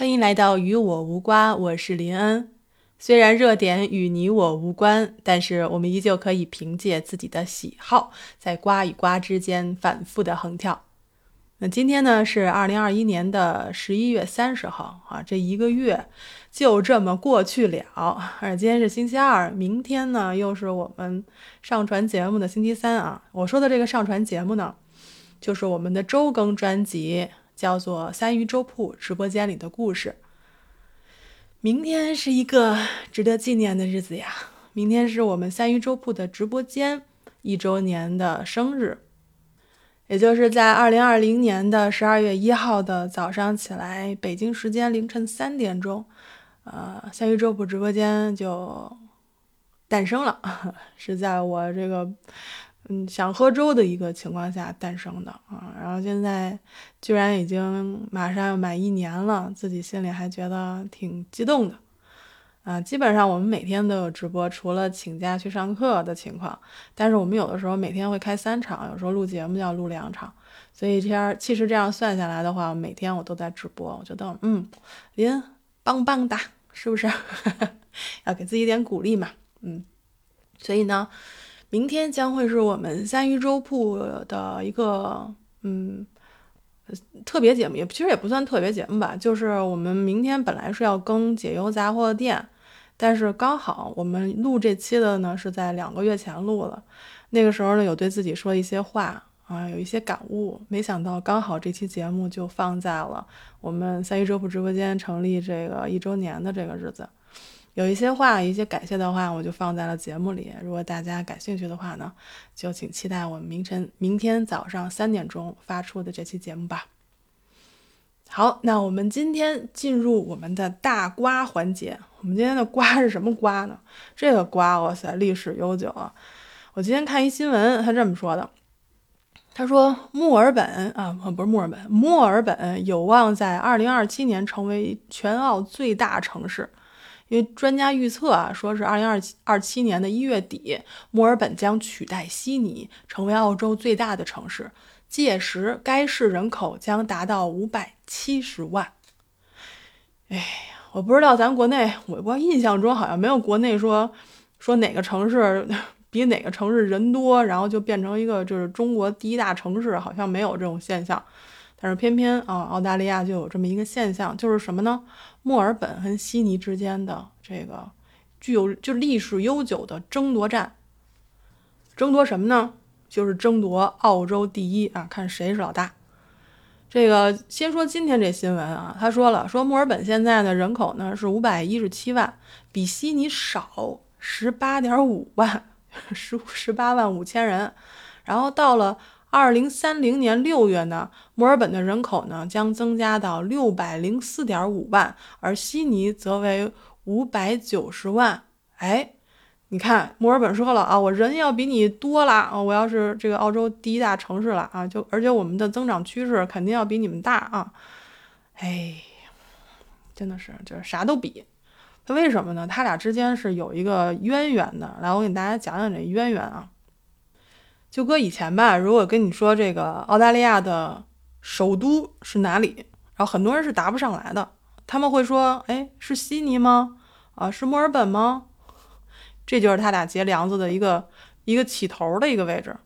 欢迎来到与我无瓜，我是林恩。虽然热点与你我无关，但是我们依旧可以凭借自己的喜好，在瓜与瓜之间反复的横跳。那今天呢是二零二一年的十一月三十号啊，这一个月就这么过去了。而今天是星期二，明天呢又是我们上传节目的星期三啊。我说的这个上传节目呢，就是我们的周更专辑。叫做三鱼粥铺直播间里的故事。明天是一个值得纪念的日子呀！明天是我们三鱼粥铺的直播间一周年的生日，也就是在二零二零年的十二月一号的早上起来，北京时间凌晨三点钟，呃，三鱼粥铺直播间就诞生了，是在我这个。嗯，想喝粥的一个情况下诞生的啊，然后现在居然已经马上要满一年了，自己心里还觉得挺激动的啊。基本上我们每天都有直播，除了请假去上课的情况，但是我们有的时候每天会开三场，有时候录节目要录两场，所以天儿其实这样算下来的话，每天我都在直播。我觉得嗯，林棒棒哒，是不是？要给自己点鼓励嘛，嗯，所以呢。明天将会是我们三鱼粥铺的一个嗯特别节目，也其实也不算特别节目吧，就是我们明天本来是要更解忧杂货店，但是刚好我们录这期的呢是在两个月前录了，那个时候呢有对自己说一些话啊，有一些感悟，没想到刚好这期节目就放在了我们三鱼粥铺直播间成立这个一周年的这个日子。有一些话，一些感谢的话，我就放在了节目里。如果大家感兴趣的话呢，就请期待我们明晨、明天早上三点钟发出的这期节目吧。好，那我们今天进入我们的大瓜环节。我们今天的瓜是什么瓜呢？这个瓜，哇塞，历史悠久啊！我今天看一新闻，他这么说的：他说墨尔本啊，不是墨尔本，墨尔本有望在二零二七年成为全澳最大城市。因为专家预测啊，说是二零二七二七年的一月底，墨尔本将取代悉尼成为澳洲最大的城市，届时该市人口将达到五百七十万。哎呀，我不知道咱国内，我我印象中好像没有国内说说哪个城市比哪个城市人多，然后就变成一个就是中国第一大城市，好像没有这种现象。但是偏偏啊，澳大利亚就有这么一个现象，就是什么呢？墨尔本和悉尼之间的这个具有就历史悠久的争夺战，争夺什么呢？就是争夺澳洲第一啊，看谁是老大。这个先说今天这新闻啊，他说了，说墨尔本现在的人口呢是五百一十七万，比悉尼少十八点五万，十十八万五千人，然后到了。二零三零年六月呢，墨尔本的人口呢将增加到六百零四点五万，而悉尼则为五百九十万。哎，你看，墨尔本说了啊，我人要比你多了啊，我要是这个澳洲第一大城市了啊，就而且我们的增长趋势肯定要比你们大啊。哎，真的是就是啥都比，那为什么呢？他俩之间是有一个渊源的。来，我给大家讲讲这渊源啊。就搁以前吧，如果跟你说这个澳大利亚的首都是哪里，然后很多人是答不上来的。他们会说：“哎，是悉尼吗？啊，是墨尔本吗？”这就是他俩结梁子的一个一个起头的一个位置。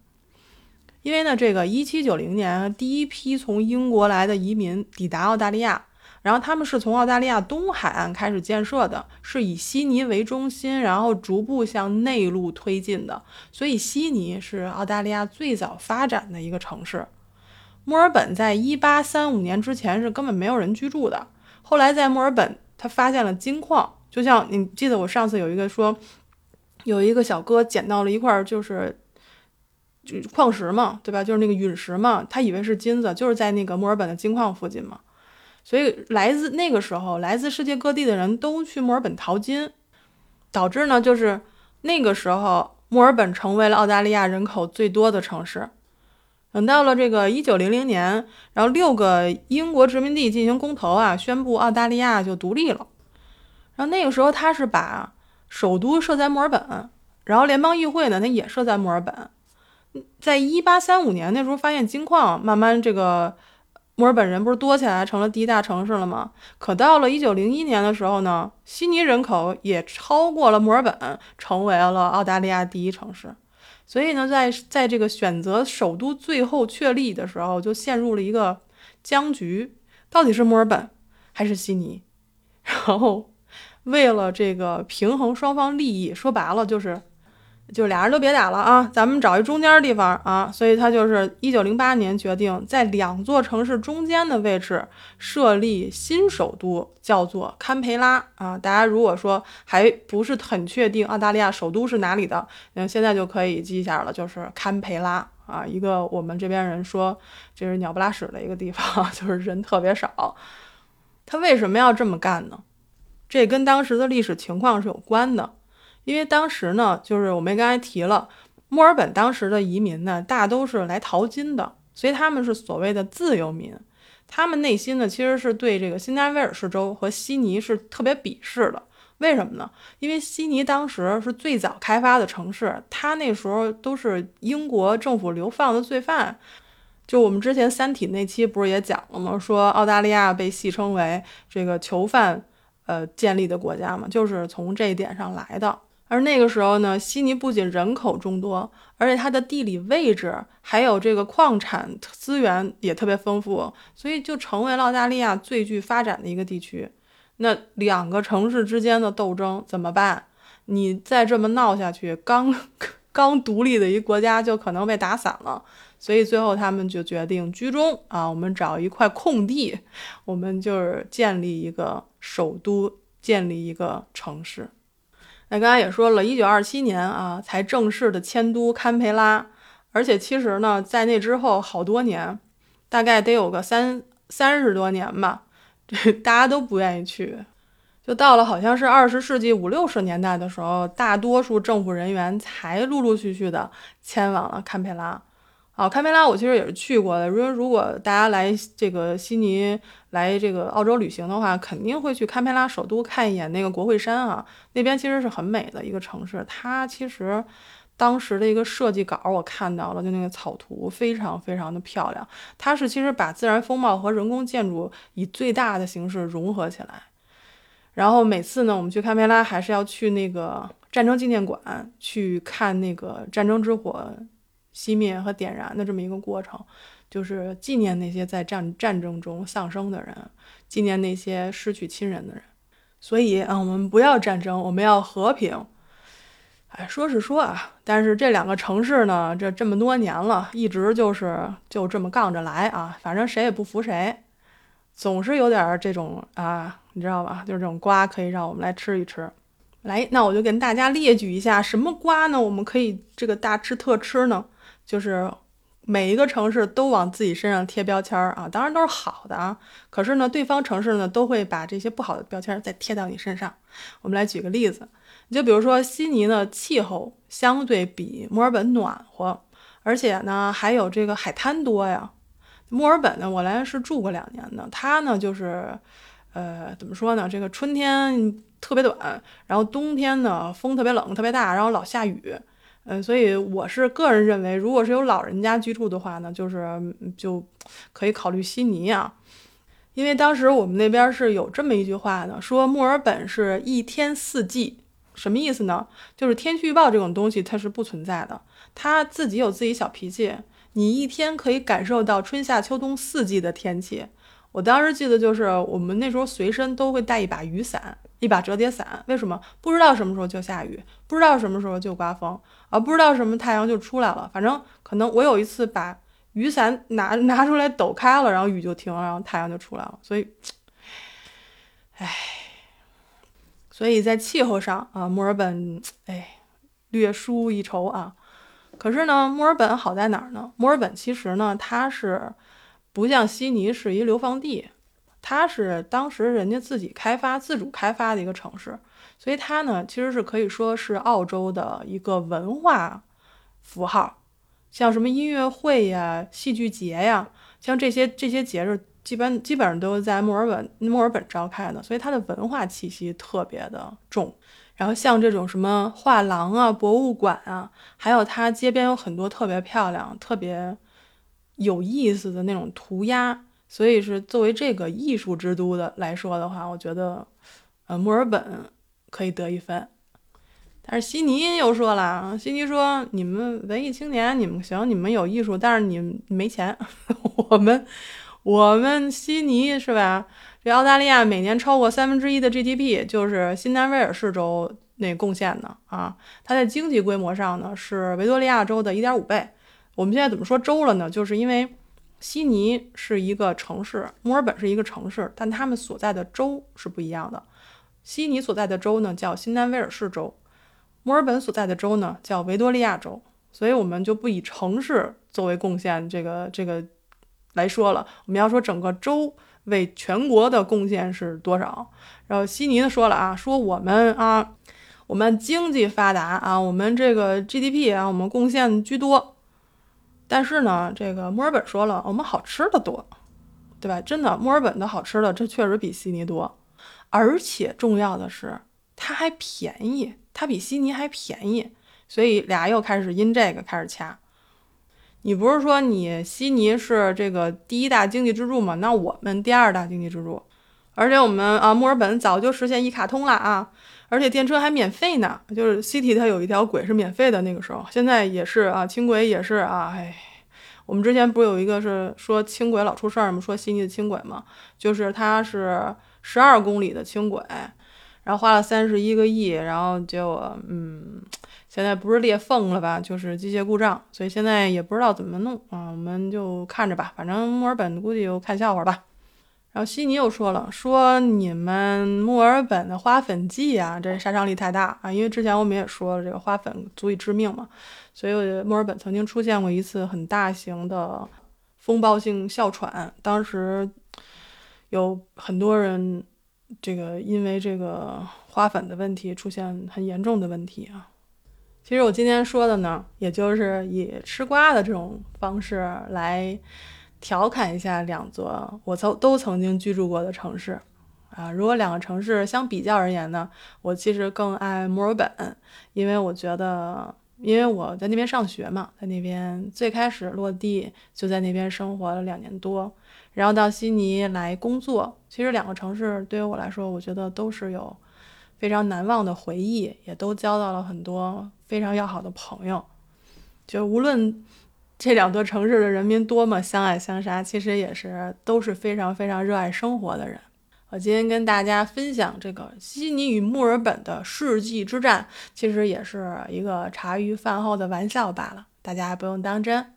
因为呢，这个一七九零年第一批从英国来的移民抵达澳大利亚。然后他们是从澳大利亚东海岸开始建设的，是以悉尼为中心，然后逐步向内陆推进的。所以悉尼是澳大利亚最早发展的一个城市。墨尔本在一八三五年之前是根本没有人居住的。后来在墨尔本，他发现了金矿，就像你记得我上次有一个说，有一个小哥捡到了一块就是就矿石嘛，对吧？就是那个陨石嘛，他以为是金子，就是在那个墨尔本的金矿附近嘛。所以，来自那个时候，来自世界各地的人都去墨尔本淘金，导致呢，就是那个时候，墨尔本成为了澳大利亚人口最多的城市。等到了这个一九零零年，然后六个英国殖民地进行公投啊，宣布澳大利亚就独立了。然后那个时候，他是把首都设在墨尔本，然后联邦议会呢，它也设在墨尔本。在一八三五年那时候发现金矿，慢慢这个。墨尔本人不是多起来成了第一大城市了吗？可到了一九零一年的时候呢，悉尼人口也超过了墨尔本，成为了澳大利亚第一城市。所以呢，在在这个选择首都最后确立的时候，就陷入了一个僵局，到底是墨尔本还是悉尼？然后为了这个平衡双方利益，说白了就是。就俩人都别打了啊，咱们找一中间地方啊，所以他就是一九零八年决定在两座城市中间的位置设立新首都，叫做堪培拉啊。大家如果说还不是很确定澳大利亚首都是哪里的，那现在就可以记一下了，就是堪培拉啊，一个我们这边人说这是鸟不拉屎的一个地方，就是人特别少。他为什么要这么干呢？这跟当时的历史情况是有关的。因为当时呢，就是我们刚才提了，墨尔本当时的移民呢，大都是来淘金的，所以他们是所谓的自由民。他们内心呢，其实是对这个新南威尔士州和悉尼是特别鄙视的。为什么呢？因为悉尼当时是最早开发的城市，它那时候都是英国政府流放的罪犯。就我们之前《三体》那期不是也讲了吗？说澳大利亚被戏称为这个囚犯，呃，建立的国家嘛，就是从这一点上来的。而那个时候呢，悉尼不仅人口众多，而且它的地理位置还有这个矿产资源也特别丰富，所以就成为了澳大利亚最具发展的一个地区。那两个城市之间的斗争怎么办？你再这么闹下去，刚刚独立的一个国家就可能被打散了。所以最后他们就决定居中啊，我们找一块空地，我们就是建立一个首都，建立一个城市。那刚才也说了，一九二七年啊，才正式的迁都堪培拉，而且其实呢，在那之后好多年，大概得有个三三十多年吧，这大家都不愿意去，就到了好像是二十世纪五六十年代的时候，大多数政府人员才陆陆续续的迁往了堪培拉。啊，堪培拉我其实也是去过的。如果如果大家来这个悉尼来这个澳洲旅行的话，肯定会去堪培拉首都看一眼那个国会山啊。那边其实是很美的一个城市。它其实当时的一个设计稿我看到了，就那个草图非常非常的漂亮。它是其实把自然风貌和人工建筑以最大的形式融合起来。然后每次呢，我们去堪培拉还是要去那个战争纪念馆去看那个战争之火。熄灭和点燃的这么一个过程，就是纪念那些在战战争中丧生的人，纪念那些失去亲人的人。所以啊，我们不要战争，我们要和平。哎，说是说啊，但是这两个城市呢，这这么多年了，一直就是就这么杠着来啊，反正谁也不服谁，总是有点这种啊，你知道吧？就是这种瓜可以让我们来吃一吃。来，那我就跟大家列举一下，什么瓜呢？我们可以这个大吃特吃呢？就是每一个城市都往自己身上贴标签儿啊，当然都是好的啊。可是呢，对方城市呢都会把这些不好的标签再贴到你身上。我们来举个例子，你就比如说悉尼呢气候相对比墨尔本暖和，而且呢还有这个海滩多呀。墨尔本呢，我来是住过两年的，它呢就是，呃，怎么说呢？这个春天特别短，然后冬天呢风特别冷、特别大，然后老下雨。嗯，所以我是个人认为，如果是有老人家居住的话呢，就是就可以考虑悉尼啊，因为当时我们那边是有这么一句话的，说墨尔本是一天四季，什么意思呢？就是天气预报这种东西它是不存在的，它自己有自己小脾气，你一天可以感受到春夏秋冬四季的天气。我当时记得就是我们那时候随身都会带一把雨伞。一把折叠伞，为什么不知道什么时候就下雨，不知道什么时候就刮风啊？不知道什么太阳就出来了。反正可能我有一次把雨伞拿 拿出来抖开了，然后雨就停了，然后太阳就出来了。所以，唉，所以在气候上啊，墨尔本哎略输一筹啊。可是呢，墨尔本好在哪儿呢？墨尔本其实呢，它是不像悉尼是一流放地。它是当时人家自己开发、自主开发的一个城市，所以它呢其实是可以说是澳洲的一个文化符号，像什么音乐会呀、戏剧节呀，像这些这些节日，基本基本上都是在墨尔本墨尔本召开的，所以它的文化气息特别的重。然后像这种什么画廊啊、博物馆啊，还有它街边有很多特别漂亮、特别有意思的那种涂鸦。所以是作为这个艺术之都的来说的话，我觉得，呃，墨尔本可以得一分。但是悉尼又说了，悉尼说你们文艺青年，你们行，你们有艺术，但是你们没钱。我们，我们悉尼是吧？这澳大利亚每年超过三分之一的 GDP 就是新南威尔士州那贡献的啊。它在经济规模上呢是维多利亚州的一点五倍。我们现在怎么说州了呢？就是因为悉尼是一个城市，墨尔本是一个城市，但他们所在的州是不一样的。悉尼所在的州呢叫新南威尔士州。墨尔本所在的州呢叫维多利亚州，所以我们就不以城市作为贡献这个这个来说了，我们要说整个州为全国的贡献是多少。然后悉尼呢说了啊，说我们啊，我们经济发达啊，我们这个 GDP 啊，我们贡献居多。但是呢，这个墨尔本说了，我们好吃的多，对吧？真的，墨尔本的好吃的这确实比悉尼多，而且重要的是它还便宜。它比悉尼还便宜，所以俩又开始因这个开始掐。你不是说你悉尼是这个第一大经济支柱吗？那我们第二大经济支柱，而且我们啊墨尔本早就实现一卡通了啊，而且电车还免费呢，就是 City 它有一条轨是免费的，那个时候现在也是啊，轻轨也是啊，哎，我们之前不是有一个是说轻轨老出事儿吗？说悉尼的轻轨嘛，就是它是十二公里的轻轨。然后花了三十一个亿，然后结果，嗯，现在不是裂缝了吧，就是机械故障，所以现在也不知道怎么弄啊，我们就看着吧，反正墨尔本估计就看笑话吧。然后悉尼又说了，说你们墨尔本的花粉季啊，这杀伤力太大啊，因为之前我们也说了，这个花粉足以致命嘛，所以墨尔本曾经出现过一次很大型的风暴性哮喘，当时有很多人。这个因为这个花粉的问题出现很严重的问题啊。其实我今天说的呢，也就是以吃瓜的这种方式来调侃一下两座我曾都曾经居住过的城市啊。如果两个城市相比较而言呢，我其实更爱墨尔本，因为我觉得，因为我在那边上学嘛，在那边最开始落地就在那边生活了两年多。然后到悉尼来工作，其实两个城市对于我来说，我觉得都是有非常难忘的回忆，也都交到了很多非常要好的朋友。就无论这两座城市的人民多么相爱相杀，其实也是都是非常非常热爱生活的人。我今天跟大家分享这个悉尼与墨尔本的世纪之战，其实也是一个茶余饭后的玩笑罢了，大家不用当真，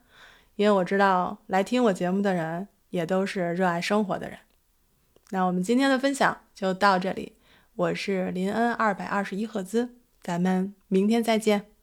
因为我知道来听我节目的人。也都是热爱生活的人。那我们今天的分享就到这里，我是林恩二百二十一赫兹，咱们明天再见。